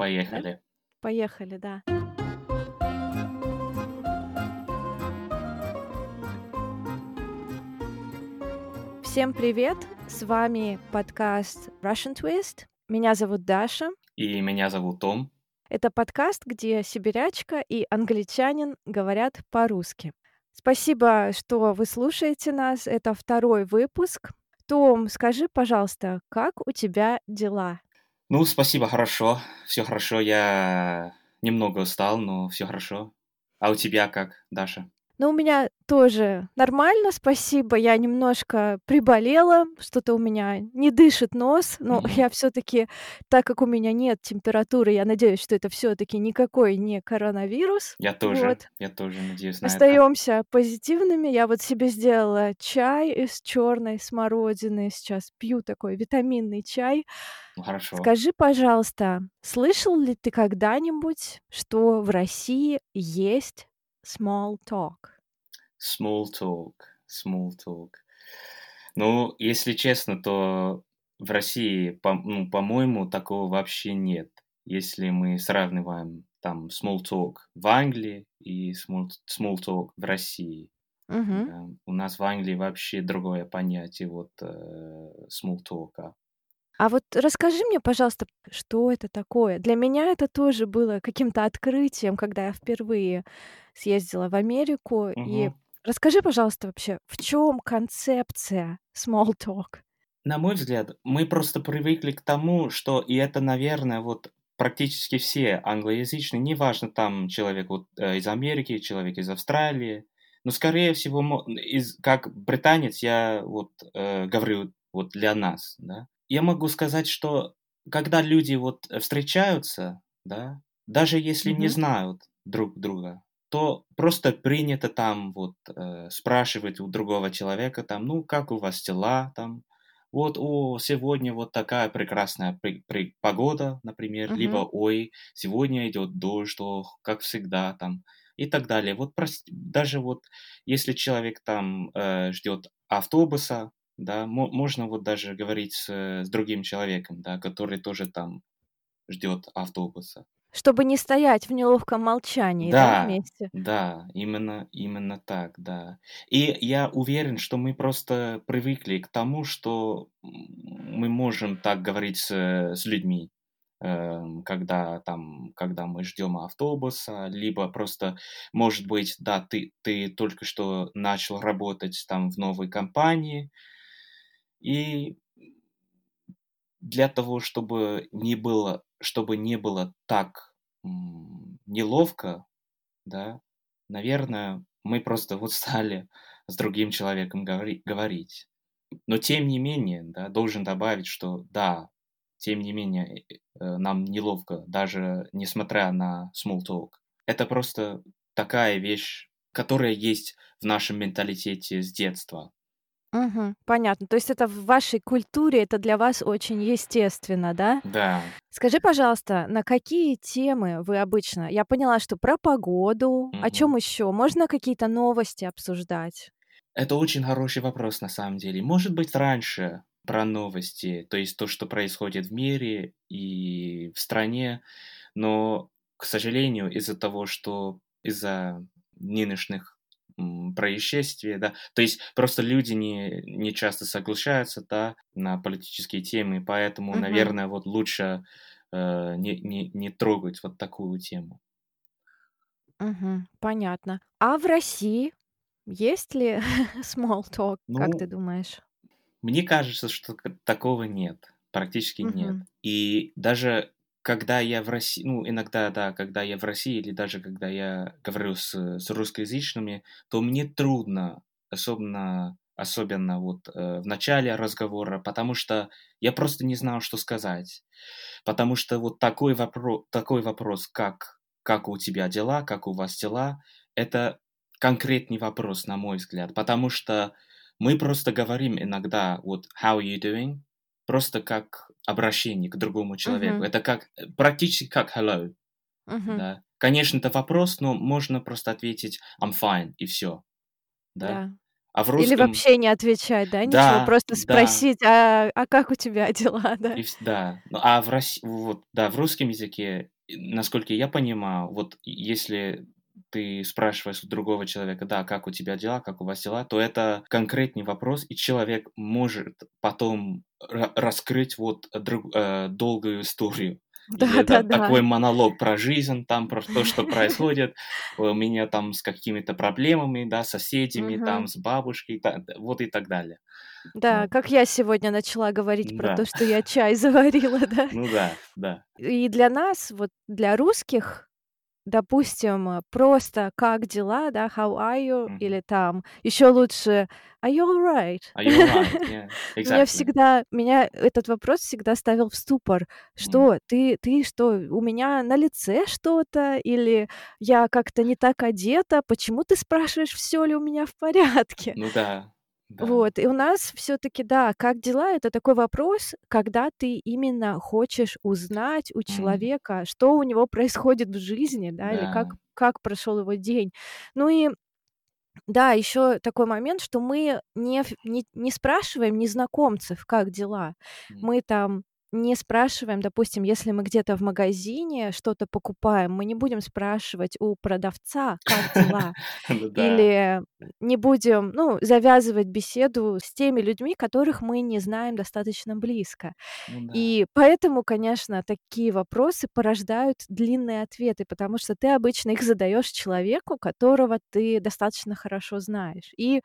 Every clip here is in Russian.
поехали. Поехали, да. Всем привет! С вами подкаст Russian Twist. Меня зовут Даша. И меня зовут Том. Это подкаст, где сибирячка и англичанин говорят по-русски. Спасибо, что вы слушаете нас. Это второй выпуск. Том, скажи, пожалуйста, как у тебя дела? Ну, спасибо, хорошо. Все хорошо. Я немного устал, но все хорошо. А у тебя как, Даша? Ну, у меня тоже нормально, спасибо. Я немножко приболела, что-то у меня не дышит нос, но Мгм. я все-таки, так как у меня нет температуры, я надеюсь, что это все-таки никакой не коронавирус. Я тоже, Вот. я тоже надеюсь на это. Остаемся позитивными. Я вот себе сделала чай из черной смородины. Сейчас пью такой витаминный чай. Ну, хорошо. Скажи, пожалуйста, слышал ли ты когда-нибудь, что в России есть small talk? Small talk, small talk. Ну, если честно, то в России, по- ну, по-моему, такого вообще нет. Если мы сравниваем там small talk в Англии и small, small talk в России. Да. У нас в Англии вообще другое понятие вот э, small talk. А вот расскажи мне, пожалуйста, что это такое? Для меня это тоже было каким-то открытием, когда я впервые съездила в Америку. И Мгм. расскажи, пожалуйста, вообще, в чем концепция small talk? На мой взгляд, мы просто привыкли к тому, что, и это, наверное, вот практически все англоязычные, неважно, там человек вот э, из Америки, человек из Австралии, но, скорее всего, из, как британец, я вот э, говорю вот для нас, да. Я могу сказать, что когда люди вот встречаются, да, даже если не Мгм. знают друг друга, то просто принято там вот э, спрашивать у другого человека там, ну, как у вас дела там, вот, о, сегодня вот такая прекрасная при- при- погода, например, либо, Мгм. ой, сегодня идет дождь, ох, как всегда там, и так далее. Вот прос- даже вот если человек там э, ждет автобуса, да, мо- можно вот даже говорить с, э, с другим человеком, да, который тоже там ждет автобуса. Чтобы не стоять в неловком молчании, да, Да, вместе? да, именно, именно так, да. И я уверен, что мы просто привыкли к тому, что м, мы можем так говорить с, э, с людьми, эм, когда там, когда мы ждем автобуса, либо просто, может быть, да, ты, ты только что начал работать там в новой компании, и для того, чтобы не было, чтобы не было так неловко, да, наверное, мы просто вот стали с другим человеком говори- говорить. Но тем не менее, да, должен добавить, что да, тем не менее, э, э, нам неловко, даже несмотря на small talk. Это просто такая вещь, которая есть в нашем менталитете с детства. Мгм. Понятно. То есть это в вашей культуре, это для вас очень естественно, да? Да. Скажи, пожалуйста, на какие темы вы обычно? Я поняла, что про погоду. О Мгм. чем еще? Можно какие-то новости обсуждать? Это очень хороший вопрос на самом деле. Может быть, раньше про новости, то есть то, что происходит в мире и в стране, но, к сожалению, из-за того, что из-за нынешних м, происшествий, да, то есть просто люди не, не часто соглашаются, да, на политические темы, поэтому, Мгм. наверное, вот лучше э, не, не, не трогать вот такую тему. Мгм. Понятно. А в России есть ли small talk, как ты Ну, думаешь? Мне кажется, что такого нет, практически нет. Мгм. И даже когда я в России, ну, иногда, да, когда я в России, или даже когда я говорю с, с русскоязычными, то мне трудно, особенно, особенно вот э, в начале разговора, потому что я просто не знаю, что сказать. Потому что вот такой вопрос, такой вопрос, как, как у тебя дела, как у вас дела, это конкретный вопрос, на мой взгляд, потому что мы просто говорим иногда вот how you doing, просто как обращение к другому человеку. Мгм. Это как практически как hello, Мгм. да. Конечно, это вопрос, но можно просто ответить I'm fine и все, да. Да. А в Или русском вообще не отвечать, да, ничего, Да, просто да. спросить: "А а как у тебя дела?" Да? И да. Ну, а в рос вот, да, в русском языке, насколько я понимаю, вот если ты спрашиваешь у другого человека: "Да, как у тебя дела, как у вас дела?", то это конкретный вопрос, и человек может потом ра раскрыть вот друг э, долгую историю. Или это Да-да-да. такой монолог про жизнь, там, про то, что происходит у меня там с какими-то проблемами, да, с соседями, там, с бабушкой, вот и так далее. Да, Вот. как я сегодня начала говорить про то, Да. что я чай заварила, да. Ну да, да. И для нас, вот для русских, допустим, э, просто "как дела", да, "how are you" Мгм. или там ещё лучше "are you alright?" Are you alright? Yeah, Меня exactly. всегда меня этот вопрос всегда ставил в ступор. М. Что, ты ты что, у меня на лице что-то или я как-то не так одета? Почему ты спрашиваешь, всё ли у меня в порядке? Ну да, да. Вот, и у нас всё-таки, да, "как дела"- это такой вопрос, когда ты именно хочешь узнать у человека, что у него происходит в жизни, да, или как Да. как прошёл его день. Ну и да, ещё такой момент, что мы не не не спрашиваем незнакомцев, как дела. Мы там не спрашиваем, допустим, если мы где-то в магазине что-то покупаем, мы не будем спрашивать у продавца, как дела. Ну. Или не будем, ну, завязывать беседу с теми людьми, которых мы не знаем достаточно близко. Ну. И поэтому, конечно, такие вопросы порождают длинные ответы, потому что ты обычно их задаёшь человеку, которого ты достаточно хорошо знаешь, и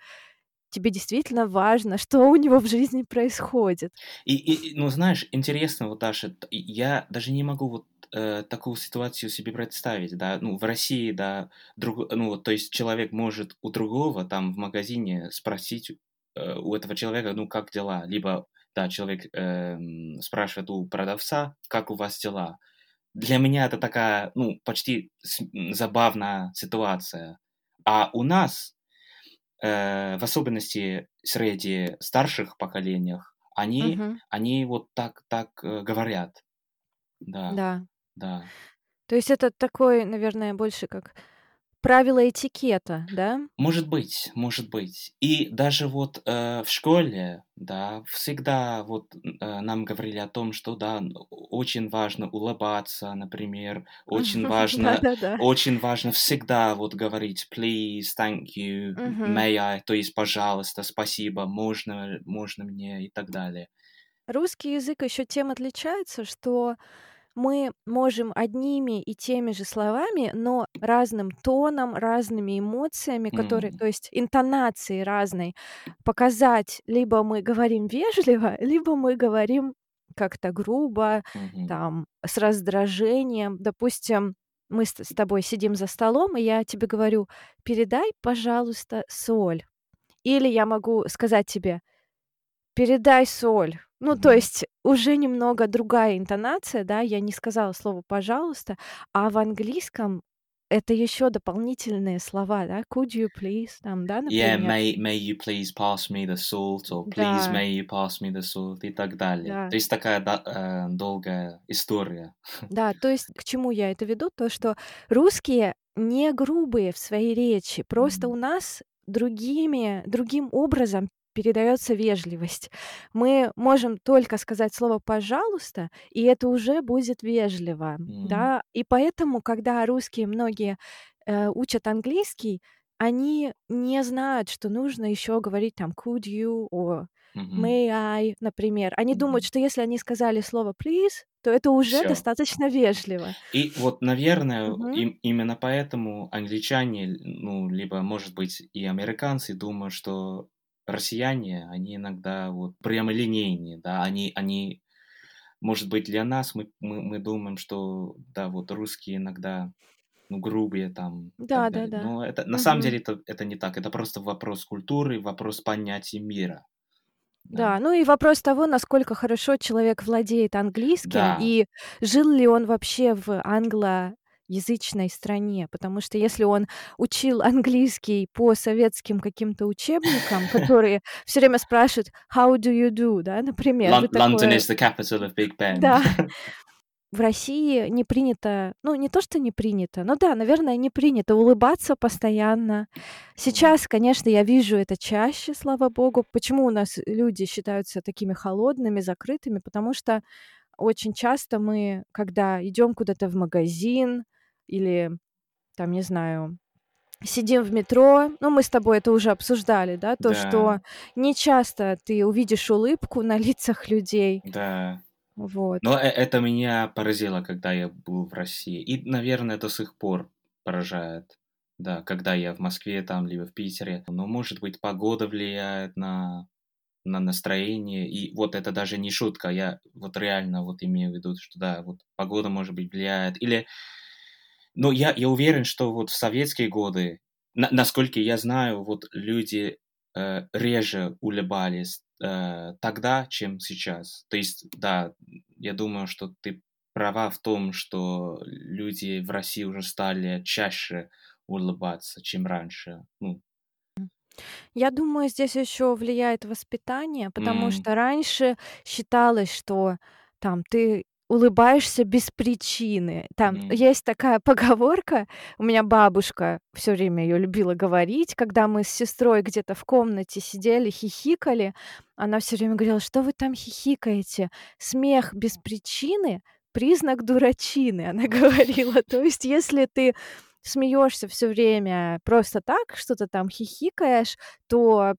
тебе действительно важно, что у него в жизни происходит. И и ну, знаешь, интересно, вот Даша, я даже не могу вот, э, такую ситуацию себе представить, да. Ну, в России, да, друг ну, то есть человек может у другого там в магазине спросить, э, у этого человека, ну, как дела. Либо, да, человек, эм, спрашивает у продавца: "Как у вас дела?" Для меня это такая, ну, почти забавная ситуация. А у нас, э, в особенности среди старших поколениях, они Мгм. они вот так так, э, говорят. Да, Да. да. То есть это такой, наверное, больше как правило этикета, да? Может быть, может быть. И даже вот, э, в школе, да, всегда вот, э, нам говорили о том, что, да, очень важно улыбаться, например, очень важно очень важно всегда вот говорить please, thank you, may I, то есть пожалуйста, спасибо, можно можно мне и так далее. Русский язык ещё тем отличается, что мы можем одними и теми же словами, но разным тоном, разными эмоциями, которые М. то есть интонацией разной, показать: либо мы говорим вежливо, либо мы говорим как-то грубо, Мгм. там, с раздражением. Допустим, мы с с тобой сидим за столом, и я тебе говорю: "Передай, пожалуйста, соль". Или я могу сказать тебе: "Передай соль". Ну, то Мгм. есть уже немного другая интонация, да, я не сказала слово "пожалуйста", а в английском это ещё дополнительные слова, да, could you please, там, да, Yeah, например. may may you please pass me the salt or please Да. may you pass me the salt и так далее. То Да. есть такая, да, э, долгая история. Да, то есть к чему я это веду? То, что русские не грубые в своей речи, просто у нас другими другим образом передаётся вежливость. Мы можем только сказать слово "пожалуйста", и это уже будет вежливо, М. да. И поэтому, когда русские многие, э, учат английский, они не знают, что нужно ещё говорить там could you or may I, например. Они думают, Мгм. что если они сказали слово please, то это уже Всё. достаточно вежливо. И вот, наверное, Мгм. им именно поэтому англичане, ну, либо, может быть, и американцы думают, что россияне, они иногда вот прямолинейные, да. Они они, может быть, для нас мы мы мы думаем, что, да, вот русские иногда, ну, грубые там так далее. Да-да-да. Но это на самом Мгм. деле это это не так. Это просто вопрос культуры, вопрос понятия мира. Да. Да, ну и вопрос того, насколько хорошо человек владеет английским Да. и жил ли он вообще в англоязычной стране. Потому что если он учил английский по советским каким-то учебникам, которые всё время спрашивают how do you do, да, например, Лон вы London такое is the capital of Big Ben. Да. в России не принято, ну, не то, что не принято, но да, наверное, не принято улыбаться постоянно. Сейчас, конечно, я вижу это чаще, слава богу. Почему у нас люди считаются такими холодными, закрытыми? Потому что очень часто мы, когда идем куда-то в магазин или там, не знаю, сидим в метро, ну, мы с тобой это уже обсуждали, да, то, что Да, не часто ты увидишь улыбку на лицах людей. да. Вот. Но э- это меня поразило, когда я был в России. И, наверное, до сих пор поражает. Да, когда я в Москве там, либо в Питере. Но, может быть, погода влияет на, на настроение. И вот это даже не шутка. Я вот реально вот имею в виду, что да, вот погода, может быть, влияет. Или, ну, я, я уверен, что вот в советские годы, на- насколько я знаю, вот люди э, реже улыбались э, тогда, чем сейчас. То есть, да, я думаю, что ты права в том, что люди в России уже стали чаще улыбаться, чем раньше. Ну, Я думаю, здесь еще влияет воспитание, потому м, что раньше считалось, что там ты улыбаешься без причины. Там м, есть такая поговорка, у меня бабушка все время ее любила говорить, когда мы с сестрой где-то в комнате сидели, хихикали, она все время говорила, что вы там хихикаете? Смех без причины признак дурачины, она говорила. То есть, если ты смеешься все время просто так, что-то там хихикаешь, то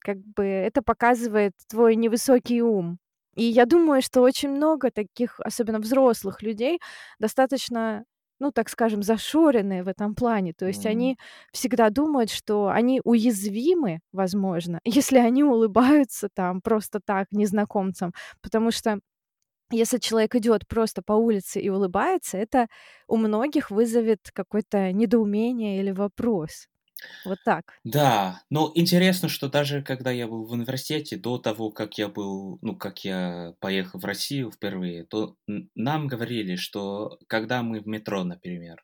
как бы это показывает твой невысокий ум. И я думаю, что очень много таких, особенно взрослых людей, достаточно, ну, так скажем, зашоренные в этом плане. То есть м. они всегда думают, что они уязвимы, возможно, если они улыбаются там просто так незнакомцам, потому что если человек идет просто по улице и улыбается, это у многих вызовет какое-то недоумение или вопрос. Вот так. Да, но интересно, что даже когда я был в университете, до того, как я был, ну, как я поехал в Россию впервые, то нам говорили, что когда мы в метро, например,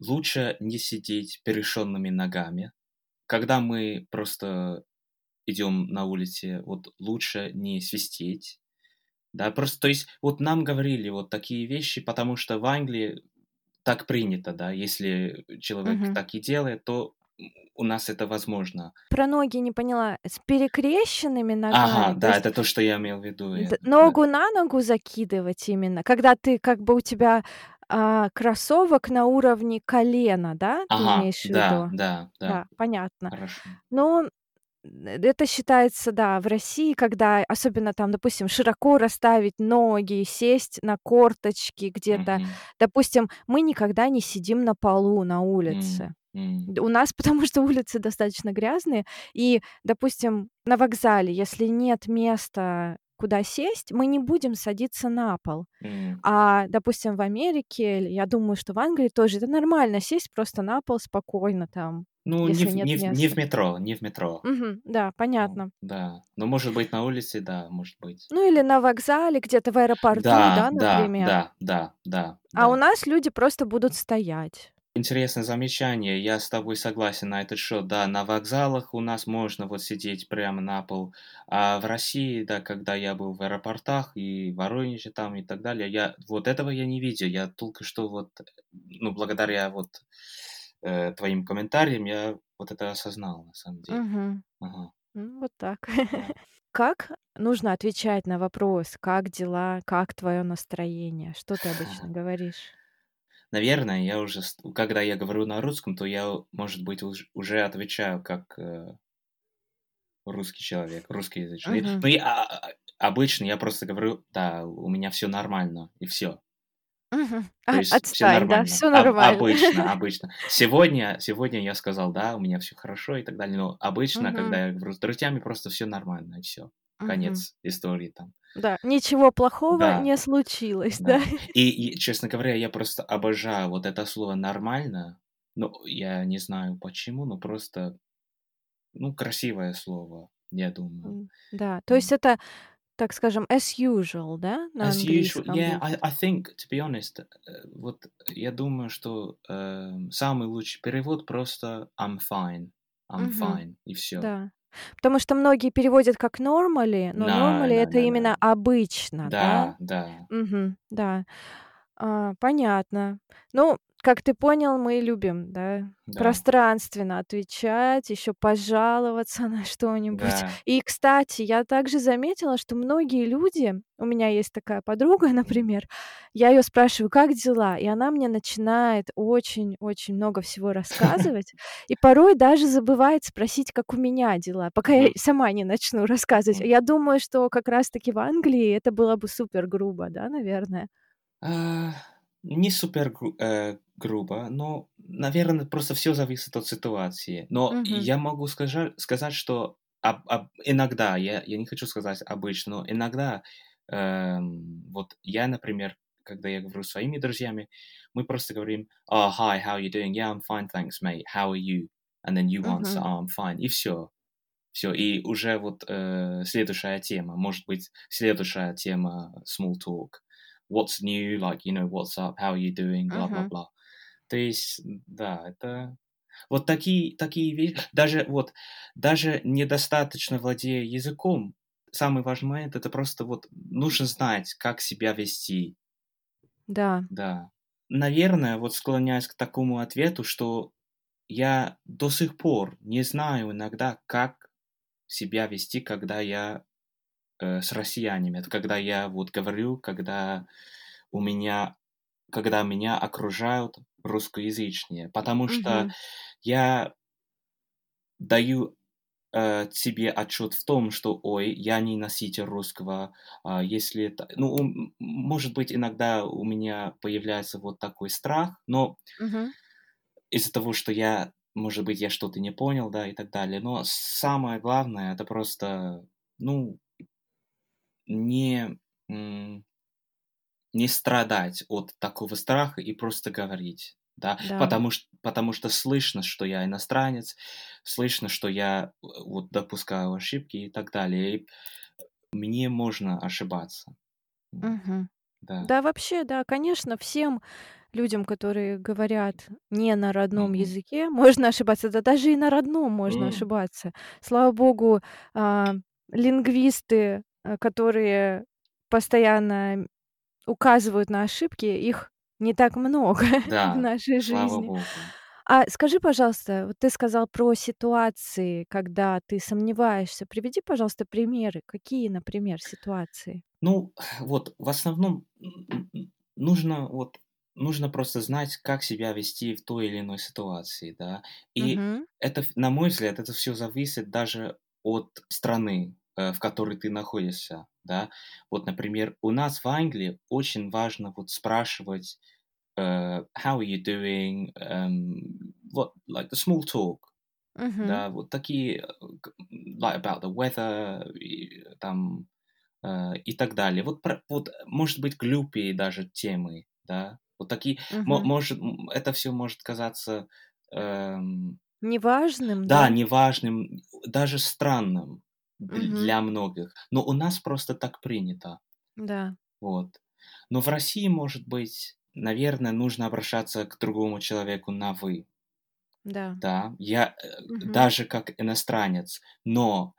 лучше не сидеть перешенными ногами. Когда мы просто идем на улице, вот лучше не свистеть. Да, просто, то есть, вот нам говорили вот такие вещи, потому что в Англии так принято, да, если человек Мгм. так и делает, то у нас это возможно. Про ноги не поняла. С перекрещенными Ага, ногами? То да, есть это то, что я имел в виду. д да. ногу на ногу закидывать именно? Когда ты как бы у тебя, а, кроссовок на уровне колена, да, ты Ага, имеешь в да, виду? да, да, Да, понятно. хорошо. Ну, н это считается, да, в России, когда особенно там, допустим, широко расставить ноги, сесть на корточки где-то. Мгм. Допустим, мы никогда не сидим на полу на улице. М, у нас потому что улицы достаточно грязные, и, допустим, на вокзале, если нет места, куда сесть, мы не будем садиться на пол. м. А, допустим, в Америке, я думаю, что в Англии тоже это нормально сесть просто на пол спокойно там, Ну, не если в нет не в не в метро, не в метро. Мгм. Да, Ну понятно. да. Но, может быть, на улице, да, может быть. Ну, или на вокзале, где-то в аэропорту, Да, да, да, например. да, да, да, А у да. нас люди просто будут стоять. Интересное замечание. Я с тобой согласен на этот счет. Да, на вокзалах у нас можно вот сидеть прямо на пол. А в России, да, когда я был в аэропортах и в Воронеже там и так далее, я вот этого я не видел. Я только что вот, ну, благодаря вот э, твоим комментариям я вот это осознал на самом деле. Мгм. Ага, Ну, вот так. да. Как нужно отвечать на вопрос: "Как дела? Как твое настроение?" Что ты обычно говоришь? Наверное, я уже, когда я говорю на русском, то я, может быть, уж- уже отвечаю как э, русский человек, русскоязычный. Мгм. Ну, я, а, а, обычно я просто говорю, да, у меня все нормально, и все. Мгм. То А, есть все отстань, да, нормально. все Об- нормально. обычно, обычно. Сегодня, сегодня я сказал, да, у меня все хорошо и так далее, но обычно, Мгм. когда я говорю с друзьями, просто все нормально, и все. Конец истории там. Да, ничего плохого Да, не случилось, да? да. И, и, честно говоря, я просто обожаю вот это слово «нормально». Ну, я не знаю почему, но просто, ну, красивое слово, я думаю. Да, то есть это, так скажем, as usual, да, на As usual, yeah, I? I think, to be honest, э, вот я думаю, что э, самый лучший перевод просто I'm fine, I'm Мгм. fine, и все. Да. Потому что многие переводят как normally, но На, normally- на, это на. именно обычно, да? Да, да. Мгм. Да. А, понятно. Ну, как ты понял, мы любим, да, Да. пространственно отвечать, ещё пожаловаться на что-нибудь. Да. И, кстати, я также заметила, что многие люди у меня есть такая подруга, например, я её спрашиваю: "Как дела?" И она мне начинает очень-очень много всего рассказывать, и порой даже забывает спросить, как у меня дела, пока я сама не начну рассказывать. Я думаю, что как раз таки в Англии это было бы супер грубо, да, наверное? А, не супер гру э, грубо, но, наверно, просто всё зависит от ситуации. Но Мгм. я могу скажа сказать, что об об иногда, я я не хочу сказать обычно, но иногда, эм, вот я, например, когда я говорю со своими друзьями, мы просто говорим: "Oh, hi, how you doing? Yeah, I'm fine, thanks, mate. How are you?" And then you answer: Мгм. "Oh, I'm fine." И всё. Всё. И уже вот, э, следующая тема. Может быть, следующая тема small talk. What's new? Like, you know, what's up? How are you doing? Мгм. Бла-бла-бла. То есть, да, это вот такие такие ве даже вот, даже недостаточно владея языком, самый важный момент- это просто вот нужно знать, как себя вести. Да. Да. Наверное, вот склоняюсь к такому ответу, что я до сих пор не знаю иногда, как себя вести, когда я, э, с россиянами. Это когда я вот говорю, когда у меня когда меня окружают русскоязычные. Потому что я даю, э, себе отчет в том, что: "Ой, я не носитель русского". А если это ну, может быть, иногда у меня появляется вот такой страх, но Мгм. из-за того, что я, может быть, я что-то не понял, да, и так далее. Но самое главное- это просто, ну не, м не страдать от такого страха и просто говорить, да. Да. Потому чт потому что слышно, что я иностранец, слышно, что я, э, вот допускаю ошибки и так далее. И мне можно ошибаться. Мгм. Да. Да, вообще, да, конечно, всем людям, которые говорят не на родном Мгм. языке, можно ошибаться. Да даже и на родном можно М. ошибаться. Слава богу, а, лингвисты, э, которые постоянно указывают на ошибки, их не так много в Да, нашей слава жизни. богу. А скажи, пожалуйста, вот ты сказал про ситуации, когда ты сомневаешься. Приведи, пожалуйста, примеры. Какие, например, ситуации? Ну, вот в основном нужно вот нужно просто знать, как себя вести в той или иной ситуации, да. И Мгм. это, ф на мой взгляд, это всё зависит даже от страны, в которой ты находишься, да. Вот, например, у нас в Англии очень важно вот спрашивать, э, how are you doing, эм, вот like the small talk. Мгм. Да, вот такие, э, like about the weather и там, э, и так далее. Вот про вот, может быть, глупые даже темы, да. Вот такие, Мгм. может, это всё может казаться, эм Неважным, Да, да? неважным, даже странным для многих, но у нас просто так принято. Да. Вот. Но в России, может быть, наверно, нужно обращаться к другому человеку на "вы". Да. Да, я, Мгм. даже как иностранец, но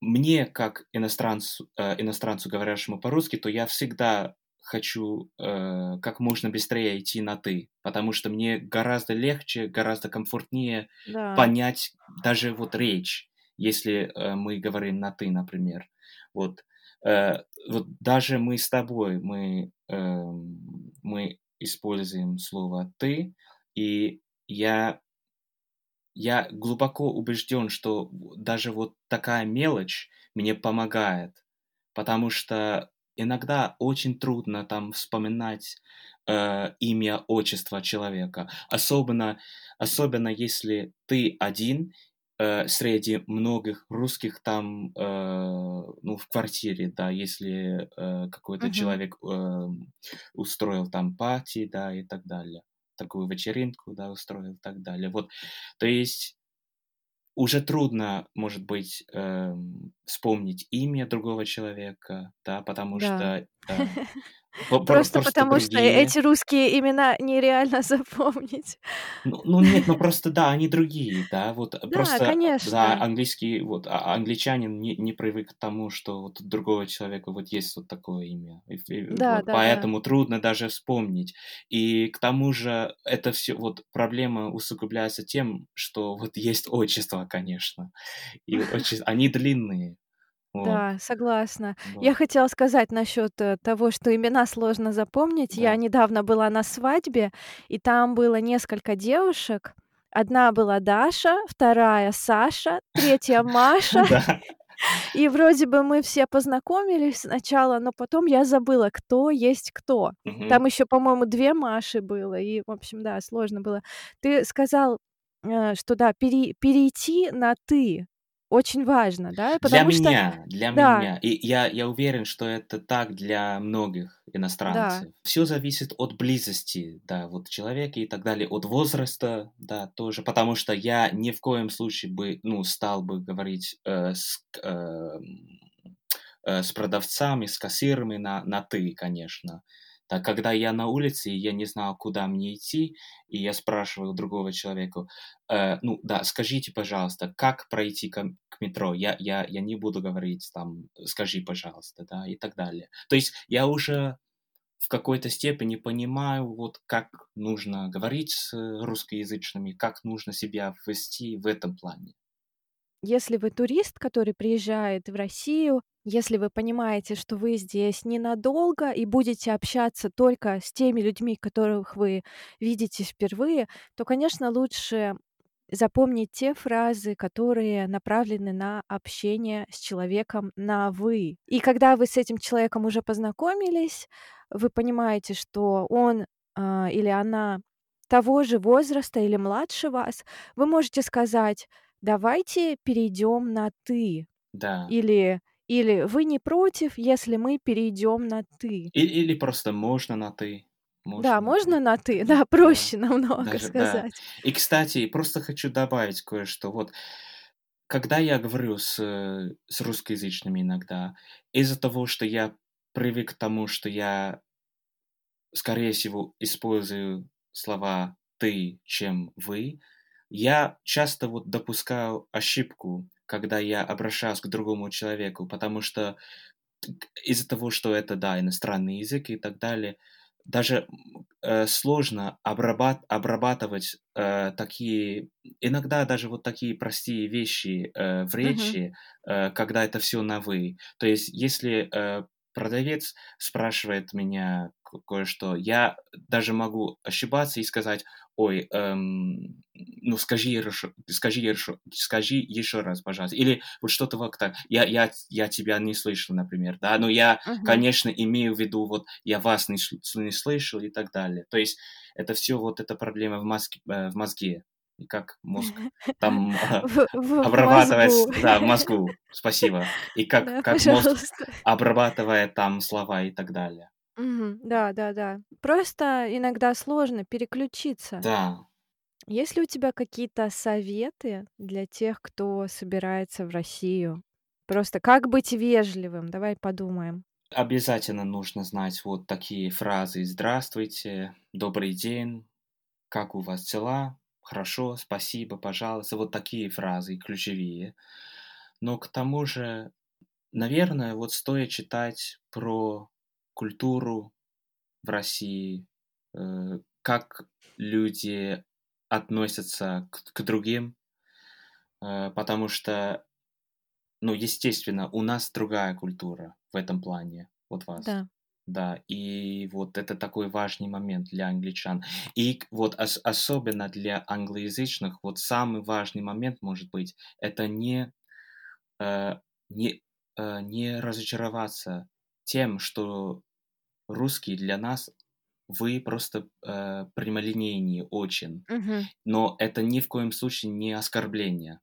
мне, как иностранцу э, иностранцу, говорящему по-русски, то я всегда хочу, э, как можно быстрее идти на "ты", потому что мне гораздо легче, гораздо комфортнее Да. понять даже вот речь, если, э, мы говорим на "ты", например. Вот, э, вот даже мы с тобой, мы, эм, мы используем слово "ты", и я я глубоко убежден, что даже вот такая мелочь мне помогает, потому что иногда очень трудно там вспоминать, э, имя, отчество человека. Особенно особенно если ты один, э, среди многих русских там, э, ну, в квартире, да, если, э, какой-то Мгм. человек, эм, устроил там парти, да, и так далее. Такую вечеринку, да, устроил и так далее. Вот, то есть уже трудно, может быть, эм, вспомнить имя другого человека, да, потому Да. что, Просто потому, что эти русские имена нереально запомнить. Ну ну нет, ну просто да, они другие, да, вот Да, просто, да, конечно. английский, вот, а англичанин не привык к тому, что вот у другого человека вот есть вот такое имя. Поэтому трудно даже вспомнить. И к тому же это всё вот проблема усугубляется тем, что вот есть отчества, конечно, и они длинные. Вот. Да, согласна. Я Вот. хотела сказать насчёт, э, того, что имена сложно запомнить. Я Да. недавно была на свадьбе, и там было несколько девушек. Одна была Даша, вторая Саша, третья Маша. Да. И вроде бы мы все познакомились сначала, но потом я забыла, кто есть кто. Мгм. Там ещё, по-моему, 2 Маши было, и, в общем, да, сложно было. Ты сказал, э, что да, перей перейти на "ты" очень важно, да? Для Потому что меня, для да. меня. И я я уверен, что это так для многих Да. иностранцев. Всё зависит от близости, да, вот человека и так далее, от возраста, да, тоже. Потому что я ни в коем случае бы, ну, стал бы говорить, э, с эм, э, с продавцами, с кассирами на на "ты", конечно. Да, когда я на улице, и я не знаю, куда мне идти, и я спрашиваю другого человека: "Э, ну да, скажите, пожалуйста, как пройти ко к метро?" Я я я не буду говорить там: "Скажи, пожалуйста", да, и так далее. То есть я уже в какой-то степени понимаю, вот как нужно говорить с русскоязычными, как нужно себя вести в этом плане. Если вы турист, который приезжает в Россию, если вы понимаете, что вы здесь ненадолго и будете общаться только с теми людьми, которых вы видите впервые, то, конечно, лучше запомнить те фразы, которые направлены на общение с человеком на "вы". И когда вы с этим человеком уже познакомились, вы понимаете, что он, а, или она того же возраста или младше вас, вы можете сказать: "Давайте перейдем на "ты"". Да. Или или: "Вы не против, если мы перейдем на "ты"?" И или просто можно на "ты". Да, Можно на "ты". можно на "ты", Да, да, да. проще намного Даже да. сказать. И, кстати, просто хочу добавить кое-что. Вот когда я говорю с с русскоязычными иногда, из-за того, что я привык к тому, что я скорее всего, использую слова "ты", чем "вы", я часто вот допускаю ошибку, когда я обращаюсь к другому человеку, потому что из-за того, что это, да, иностранный язык и так далее, даже, э, сложно обрабат обрабатывать, э, такие, иногда даже вот такие простые вещи, э, в речи, э, когда это всё на "вы". То есть если, э, продавец спрашивает меня ко кое-что, я даже могу ошибаться и сказать: "Ой, эм, ну, скажи ерошо скажи ерошо скажи ещё раз, пожалуйста". Или вот что-то вот так. Я я я тебя не слышу, например, да. Но я, Мгм. конечно, имею в виду, вот я вас не не слышу и так далее. То есть это всё вот эта проблема в мозг э, в мозге. И как мозг там в обрабатывает да, в мозгу. Спасибо. И как как мозг обрабатывает там слова и так далее. Мгм. Да, да-да. Просто иногда сложно переключиться. Да. Есть ли у тебя какие-то советы для тех, кто собирается в Россию? Просто как быть вежливым? Давай подумаем. Обязательно нужно знать вот такие фразы: "Здравствуйте", "Добрый день", "Как у вас дела?", "Хорошо", "Спасибо", "Пожалуйста". Вот такие фразы ключевые. Но к тому же, наверное, вот стоит читать про культуру в России, э, как люди относятся к к другим. Э, потому что, ну, естественно, у нас другая культура в этом плане от вас. Да. Да, и вот это такой важный момент для англичан. И вот ос особенно для англоязычных, вот самый важный момент, может быть, это не, э, не, э, не разочароваться тем, что русский для нас, вы просто, э, прямолинейные очень. Мгм. Но это ни в коем случае не оскорбление.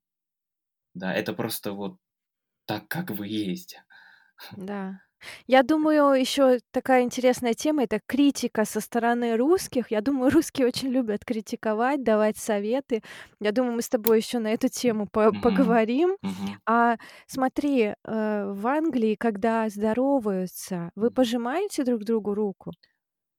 Да, это просто вот так, как вы есть. Да. Я думаю, еще такая интересная тема- это критика со стороны русских. Я думаю, русские очень любят критиковать, давать советы. Я думаю, мы с тобой еще на эту тему по Мгм. поговорим. Мгм. А смотри, э, в Англии, когда здороваются, вы пожимаете друг другу руку?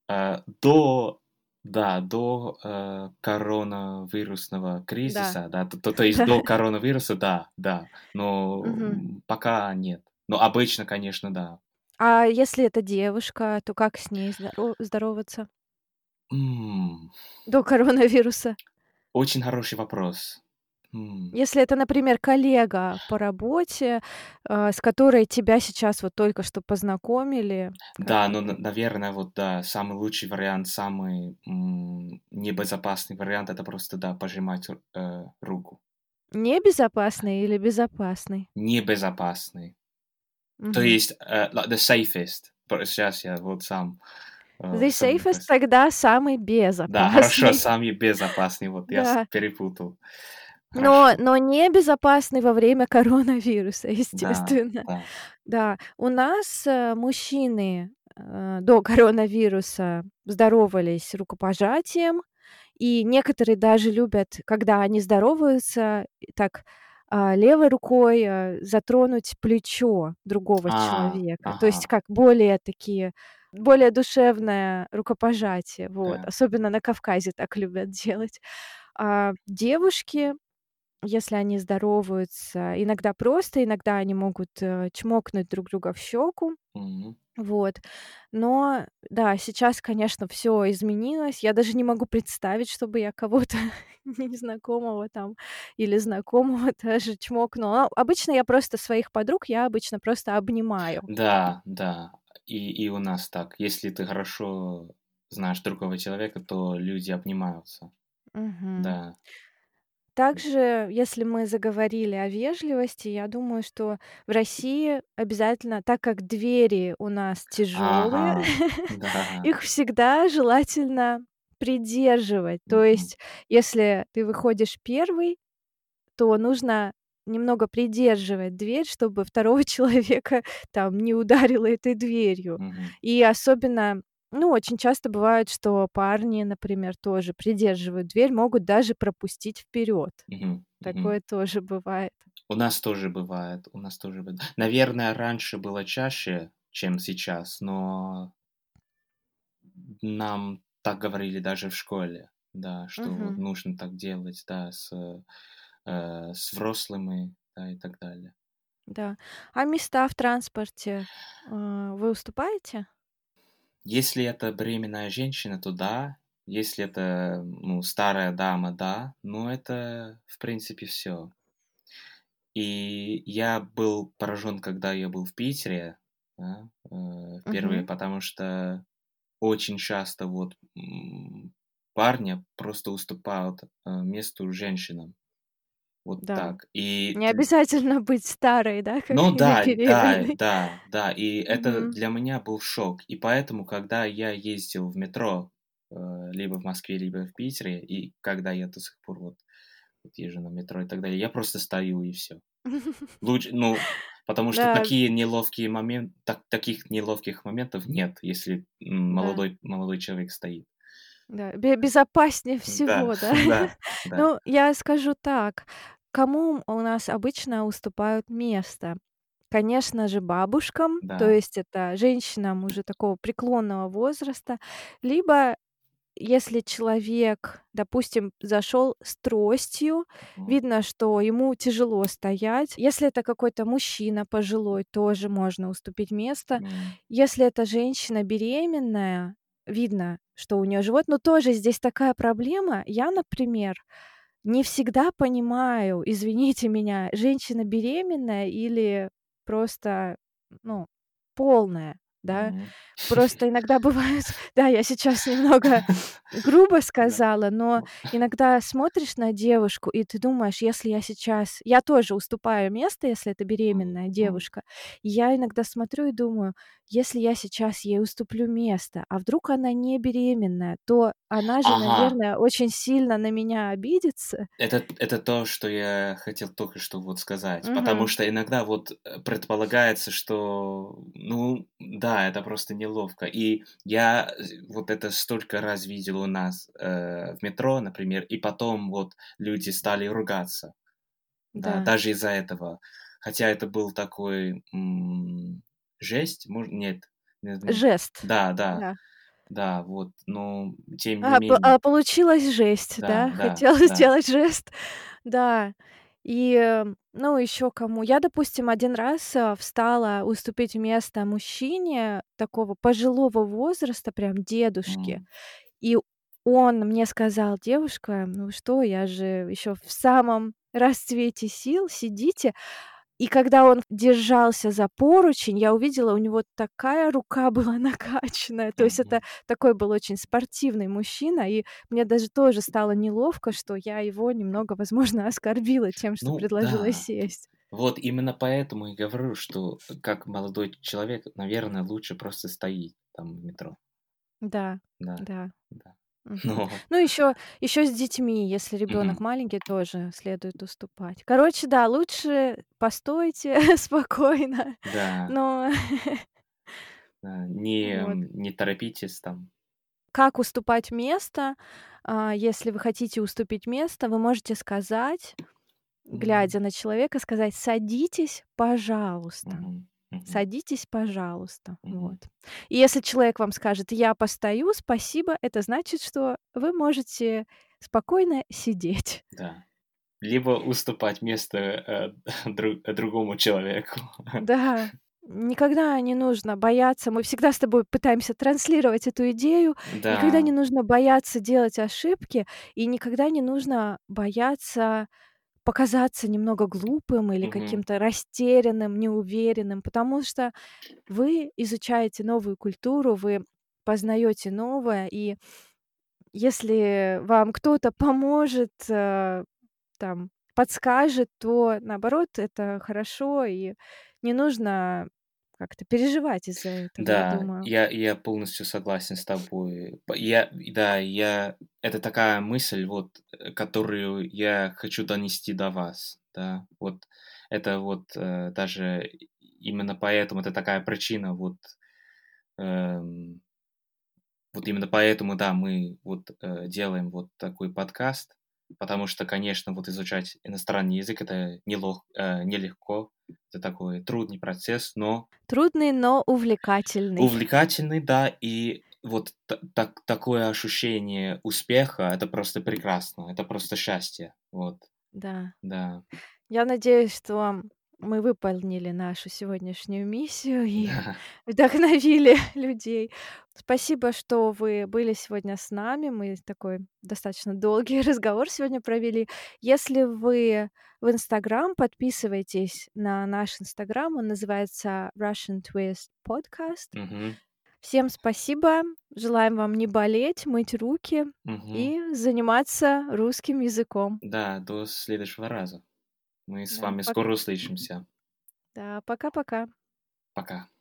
Э, до да, до, э, коронавирусного Да. кризиса, да, то то то есть до коронавируса, да, да, но, Мгм. м, пока нет. Но обычно, конечно, да. А если это девушка, то как с ней здоро здороваться? М. До коронавируса. Очень хороший вопрос. М. Если это, например, коллега по работе, э, с которой тебя сейчас вот только что познакомили, как Да, ну, наверное, вот да, самый лучший вариант, самый, м, небезопасный вариант- это просто, да, пожимать э, руку. Небезопасный или безопасный? Небезопасный. То Мгм. есть, э, like the safest. Щас я вот сам, э, The safest тогда самый Да, хорошо, безопасный. самый безопасный, вот я Да. перепутал. Но Хорошо. но не безопасный во время коронавируса, Да, естественно. да. Да, у нас, э, мужчины, э, до коронавируса здоровались рукопожатием, и некоторые даже любят, когда они здороваются, так, а, левой рукой, э, затронуть плечо другого А, человека. То есть ага. как более такие более душевное рукопожатие, вот. Да. Особенно на Кавказе так любят делать. А девушки, если они здороваются, иногда просто, иногда они могут, э, чмокнуть друг друга в щеку. Мгм. Вот. Но да, сейчас, конечно, всё изменилось. Я даже не могу представить, чтобы я кого-то незнакомого там или знакомого даже чмокнула. А, обычно я просто своих подруг, я обычно просто обнимаю. Да, да. И и у нас так. Если ты хорошо знаешь другого человека, то люди обнимаются. Мгм. Да. Также, если мы заговорили о вежливости, я думаю, что в России обязательно, так как двери у нас тяжелые, Ага. Да. их всегда желательно придерживать. То Мгм. есть, если ты выходишь 1, то нужно немного придерживать дверь, чтобы второго человека там не ударило этой дверью. Мгм. И особенно, ну, очень часто бывает, что парни, например, тоже придерживают дверь, могут даже пропустить вперед. Мгм. Мгм. Такое тоже бывает. У нас тоже бывает, у нас тоже быв Наверное, раньше было чаще, чем сейчас, но нам так говорили даже в школе, да, что вот Мгм. нужно так делать, да, с, э, с взрослыми, да, и так далее. Да. А места в транспорте, э, вы уступаете? Если это беременная женщина, то да. Если это, ну, старая дама, да. Но это, в принципе, всё. И я был поражен, когда я был в Питере, да, э, впервые, Мгм. потому что очень часто вот, м, парни просто уступают, э, месту женщинам. Вот Да. так. И Не обязательно быть старой, да, как Ну да, да, да, да. И это Мгм. для меня был шок. И поэтому, когда я ездил в метро, э, либо в Москве, либо в Питере, и когда я до сих пор вот вот езжу на метро и так далее, я просто стою и всё. Луч ну, потому что Да. такие неловкие момен так таких неловких моментов нет, если, м, Да. молодой молодой человек стоит. Да, бе безопаснее Да, всего, да. да, да. Ну, я скажу так, кому у нас обычно уступают место? Конечно же, бабушкам, то Да. есть это женщинам уже такого преклонного возраста, либо если человек, допустим, зашел с тростью, Мгм. видно, что ему тяжело стоять. Если это какой-то мужчина пожилой, тоже можно уступить место. М. Если это женщина беременная, видно, что у неё живот. Но тоже здесь такая проблема. Я, например, не всегда понимаю, извините меня, женщина беременная или просто, ну, полная. Да. Мгм. Просто иногда бывает, да, я сейчас немного грубо сказала, но иногда смотришь на девушку, и ты думаешь, если я сейчас я тоже уступаю место, если это беременная девушка. Я иногда смотрю и думаю, если я сейчас ей уступлю место, а вдруг она не беременная, то она же, Ага. наверное, очень сильно на меня обидится. Это это то, что я хотел только что вот сказать. Потому Мгм. что иногда вот, э, предполагается, что, ну да, это просто неловко. И я, вот это столько раз видел у нас, э, в метро, например, и потом вот люди стали ругаться. Да, Да. даже из-за этого. Хотя это был такой, м, жесть, мож нет, не знаю. Жест, Да, да, да. да, вот, но тем не А менее. а получилась жесть, Да, да? да, Хотела да. сделать жест. Да. И, э, ну, еще кому? Я, допустим, один раз, э, встала уступить место мужчине такого пожилого возраста, прям дедушке. М. И он мне сказал: "Девушка, ну что, я же еще в самом расцвете сил, сидите". И когда он держался за поручень, я увидела, у него такая рука была накачанная. То есть это такой был очень спортивный мужчина, и мне даже тоже стало неловко, что я его немного, возможно, оскорбила тем, что Ну предложила да. сесть. Вот именно поэтому и говорю, что, как молодой человек, наверное, лучше просто стоит там в метро. Да, Да, да. да. Мгм. Но Ну, еще еще с детьми, если ребенок Мгм. маленький, тоже следует уступать. Короче, да, лучше постойте спокойно, Да. но Да, не, Вот. м, не торопитесь там. Как уступать место? А, если вы хотите уступить место, вы можете сказать, М. глядя на человека, сказать: "Садитесь, пожалуйста. Мгм, мгм. Садитесь, пожалуйста". Вот. Мгм. И если человек вам скажет: "Я постою, спасибо", это значит, что вы можете спокойно сидеть. Да. Либо уступать место, э, дру другому человеку. Да, никогда не нужно бояться. Мы всегда с тобой пытаемся транслировать эту идею. Никогда не Да. нужно бояться делать ошибки, и никогда не нужно бояться показаться немного глупым или Мгм. каким-то растерянным, неуверенным, потому что вы изучаете новую культуру, вы познаете новое, и если вам кто-то поможет, э, там, подскажет, то, наоборот, это хорошо, и не нужно как-то переживать из-за этого, я Да, думаю. я я полностью согласен с тобой. Я да, я это такая мысль, вот, э, которую я хочу донести до вас, да. Вот это вот, э, даже именно поэтому это такая причина, вот, эм вот именно поэтому, да, мы вот, э, делаем вот такой подкаст, потому что, конечно, вот изучать иностранный язык- это нелох э, нелегко. Это такой трудный процесс, но Трудный, но увлекательный. увлекательный, да. И вот та так такое ощущение успеха- это просто прекрасно, это просто счастье. Вот. Да. Да. Я надеюсь, что мы выполнили нашу сегодняшнюю миссию и Да. вдохновили людей. Спасибо, что вы были сегодня с нами. Мы такой достаточно долгий разговор сегодня провели. Если вы в Инстаграм, подписывайтесь на наш Инстаграм. Он называется Russian Twist Podcast. Мгм. Всем спасибо. Желаем вам не болеть, мыть руки Мгм. и заниматься русским языком. Да, до следующего раза. Мы с Да, вами пак скоро услышимся. Да, пока-пока. Пока.